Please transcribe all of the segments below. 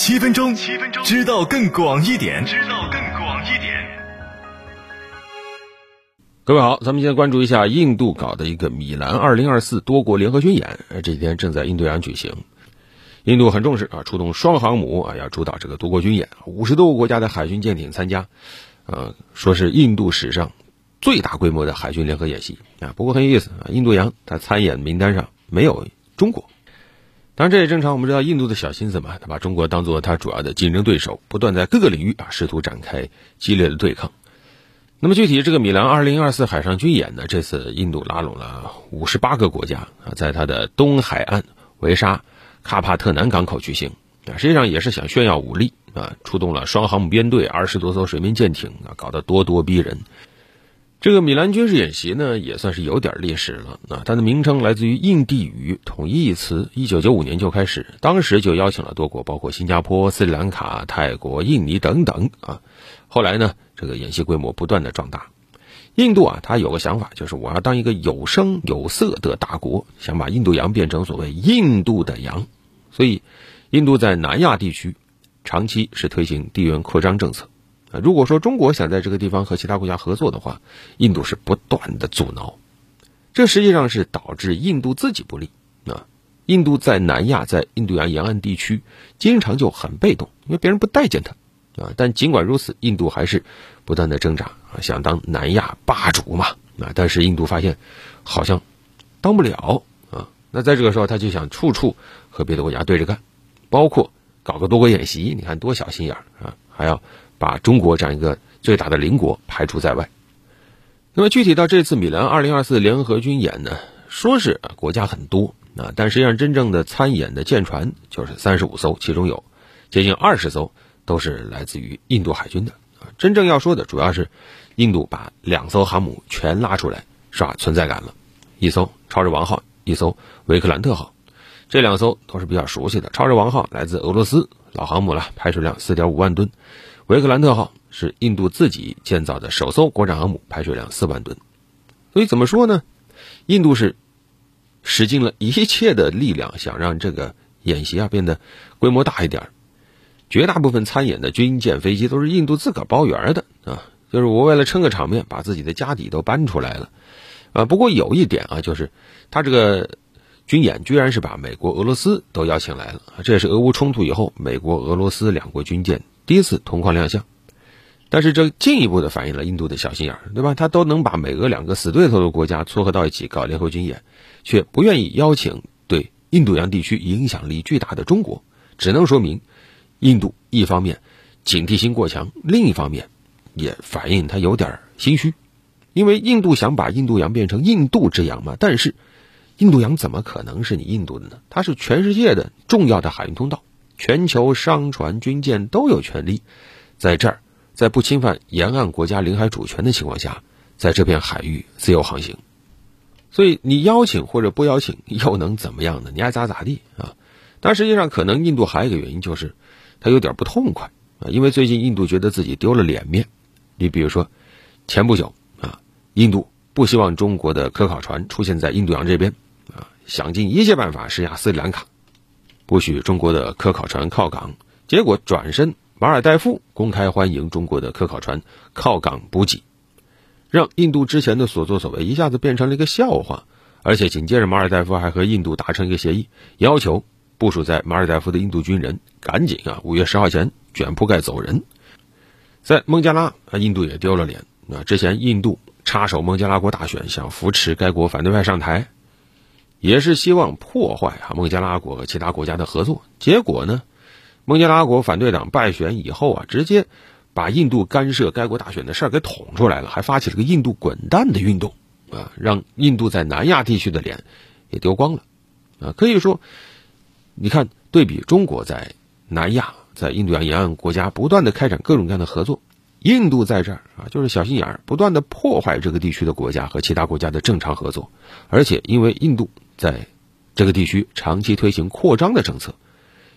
七分钟，七分钟，知道更广一点，知道更广一点。各位好，咱们现在关注一下印度搞的一个米兰二零二四多国联合军演，呃，这几天正在印度洋举行。印度很重视啊，出动双航母啊，要主导这个多国军演，五十多个国家的海军舰艇参加，呃，说是印度史上最大规模的海军联合演习啊。不过很有意思啊，印度洋它参演名单上没有中国，当然这也正常。我们知道印度的小心思嘛，他把中国当做他主要的竞争对手，不断在各个领域啊试图展开激烈的对抗。那么具体这个米兰二零二四海上军演呢，这次印度拉拢了五十八个国家啊，在它的东海岸维沙。卡帕特南港口举行啊，实际上也是想炫耀武力啊，出动了双航母编队，二十多艘水面舰艇啊，搞得咄咄逼人。这个米兰军事演习呢，也算是有点历史了啊。它的名称来自于印地语统一词，一九九五年就开始，当时就邀请了多国，包括新加坡、斯里兰卡、泰国、印尼等等啊。后来呢，这个演习规模不断的壮大。印度啊，他有个想法，就是我要当一个有声有色的大国，想把印度洋变成所谓印度的洋。所以，印度在南亚地区长期是推行地缘扩张政策。啊，如果说中国想在这个地方和其他国家合作的话，印度是不断的阻挠，这实际上是导致印度自己不利。啊，印度在南亚，在印度洋沿岸地区经常就很被动，因为别人不待见他。啊，但尽管如此，印度还是不断的挣扎啊，想当南亚霸主嘛。啊，但是印度发现好像当不了啊。那在这个时候，他就想处处和别的国家对着干，包括搞个多国演习，你看多小心眼啊！还要把中国这样一个最大的邻国排除在外。那么具体到这次米兰二零二四联合军演呢，说是国家很多啊，但实际上真正的参演的舰船就是三十五艘，其中有接近二十艘都是来自于印度海军的。真正要说的主要是印度把两艘航母全拉出来刷存在感了，一艘超日王号。一艘维克兰特号，这两艘都是比较熟悉的。超日王号来自俄罗斯老航母了，排水量四点五万吨；维克兰特号是印度自己建造的首艘国产航母，排水量四万吨。所以怎么说呢？印度是使尽了一切的力量，想让这个演习啊变得规模大一点。绝大部分参演的军舰、飞机都是印度自个包圆的啊，就是我为了撑个场面，把自己的家底都搬出来了。啊，不过有一点啊，就是他这个军演居然是把美国、俄罗斯都邀请来了，这也是俄乌冲突以后美国、俄罗斯两国军舰第一次同框亮相。但是这进一步的反映了印度的小心眼儿，对吧？他都能把美俄两个死对头的国家撮合到一起搞联合军演，却不愿意邀请对印度洋地区影响力巨大的中国，只能说明印度一方面警惕心过强，另一方面也反映他有点心虚。因为印度想把印度洋变成印度之洋嘛，但是印度洋怎么可能是你印度的呢？它是全世界的重要的海运通道，全球商船、军舰都有权利在这儿，在不侵犯沿岸国家领海主权的情况下，在这片海域自由航行。所以你邀请或者不邀请又能怎么样呢？你爱咋咋地啊！但实际上，可能印度还有一个原因，就是他有点不痛快啊，因为最近印度觉得自己丢了脸面。你比如说，前不久啊。印度不希望中国的科考船出现在印度洋这边，啊，想尽一切办法施压斯里兰卡，不许中国的科考船靠港。结果转身，马尔代夫公开欢迎中国的科考船靠港补给，让印度之前的所作所为一下子变成了一个笑话。而且紧接着，马尔代夫还和印度达成一个协议，要求部署在马尔代夫的印度军人赶紧啊，五月十号前卷铺盖走人。在孟加拉啊，印度也丢了脸啊，之前印度。插手孟加拉国大选，想扶持该国反对派上台，也是希望破坏啊孟加拉国和其他国家的合作。结果呢，孟加拉国反对党败选以后啊，直接把印度干涉该国大选的事儿给捅出来了，还发起了个印度滚蛋的运动啊，让印度在南亚地区的脸也丢光了啊。可以说，你看对比中国在南亚，在印度洋沿岸国家不断的开展各种各样的合作。印度在这儿啊，就是小心眼儿，不断的破坏这个地区的国家和其他国家的正常合作，而且因为印度在这个地区长期推行扩张的政策，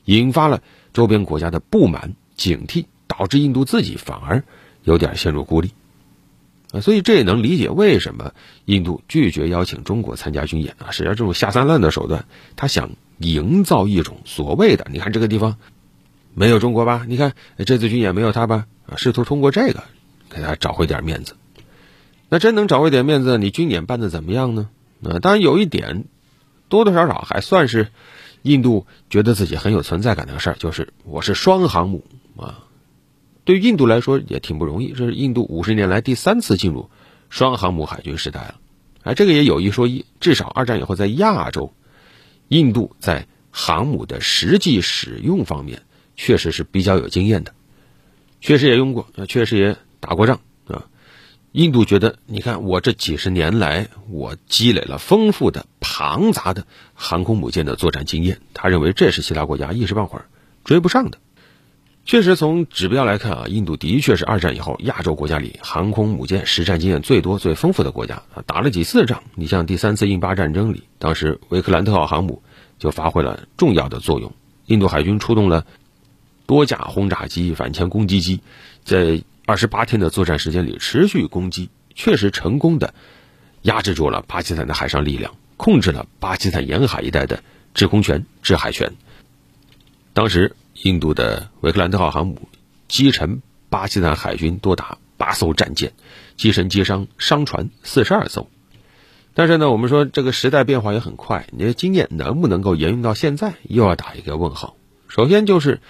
引发了周边国家的不满、警惕，导致印度自己反而有点陷入孤立啊。所以这也能理解为什么印度拒绝邀请中国参加军演啊。实际上，这种下三滥的手段，他想营造一种所谓的，你看这个地方没有中国吧？你看这次军演没有他吧？啊，试图通过这个给他找回点面子。那真能找回点面子，你军演办的怎么样呢？啊，当然有一点，多多少少还算是印度觉得自己很有存在感的事儿，就是我是双航母啊。对印度来说也挺不容易，这是印度五十年来第三次进入双航母海军时代了。哎，这个也有一说一，至少二战以后在亚洲，印度在航母的实际使用方面确实是比较有经验的，确实也用过，确实也打过仗。印度觉得，你看我这几十年来，我积累了丰富的、庞杂的航空母舰的作战经验。他认为这是其他国家一时半会儿追不上的。确实，从指标来看啊，印度的确是二战以后亚洲国家里航空母舰实战经验最多、最丰富的国家啊。打了几次仗，你像第三次印巴战争里，当时维克兰特号航母就发挥了重要的作用。印度海军出动了多架轰炸机、反潜攻击机，在 二十八天的作战时间里，持续攻击，确实成功的压制住了巴基斯坦的海上力量，控制了巴基斯坦沿海一带的制空权、制海权。当时，印度的维克兰特号航母击沉巴基斯坦海军多达八艘战舰，击沉击伤商船四十二艘。但是呢，我们说这个时代变化也很快，你的经验能不能够沿用到现在，又要打一个问号。首先就是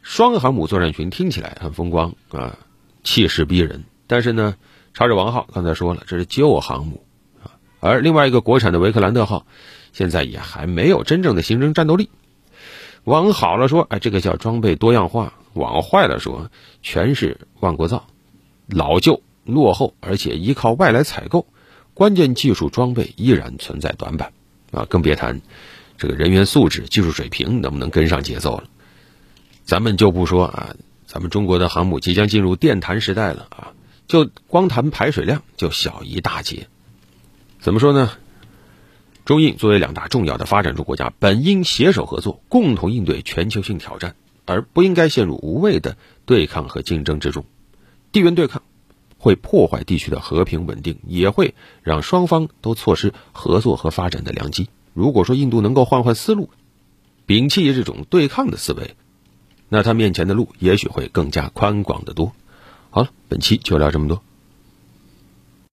双航母作战群听起来很风光啊。气势逼人，但是呢，朝着王号刚才说了，这是旧航母啊，而另外一个国产的维克兰特号，现在也还没有真正的形成战斗力。往好了说，哎，这个叫装备多样化；往坏了说，全是万国造，老旧落后，而且依靠外来采购，关键技术装备依然存在短板啊，更别谈这个人员素质、技术水平能不能跟上节奏了。咱们就不说啊。咱们中国的航母即将进入电弹时代了啊！就光谈排水量就小一大截。怎么说呢？中印作为两大重要的发展中国家，本应携手合作，共同应对全球性挑战，而不应该陷入无谓的对抗和竞争之中。地缘对抗会破坏地区的和平稳定，也会让双方都错失合作和发展的良机。如果说印度能够换换思路，摒弃这种对抗的思维。那他面前的路也许会更加宽广的多。好了，本期就聊这么多。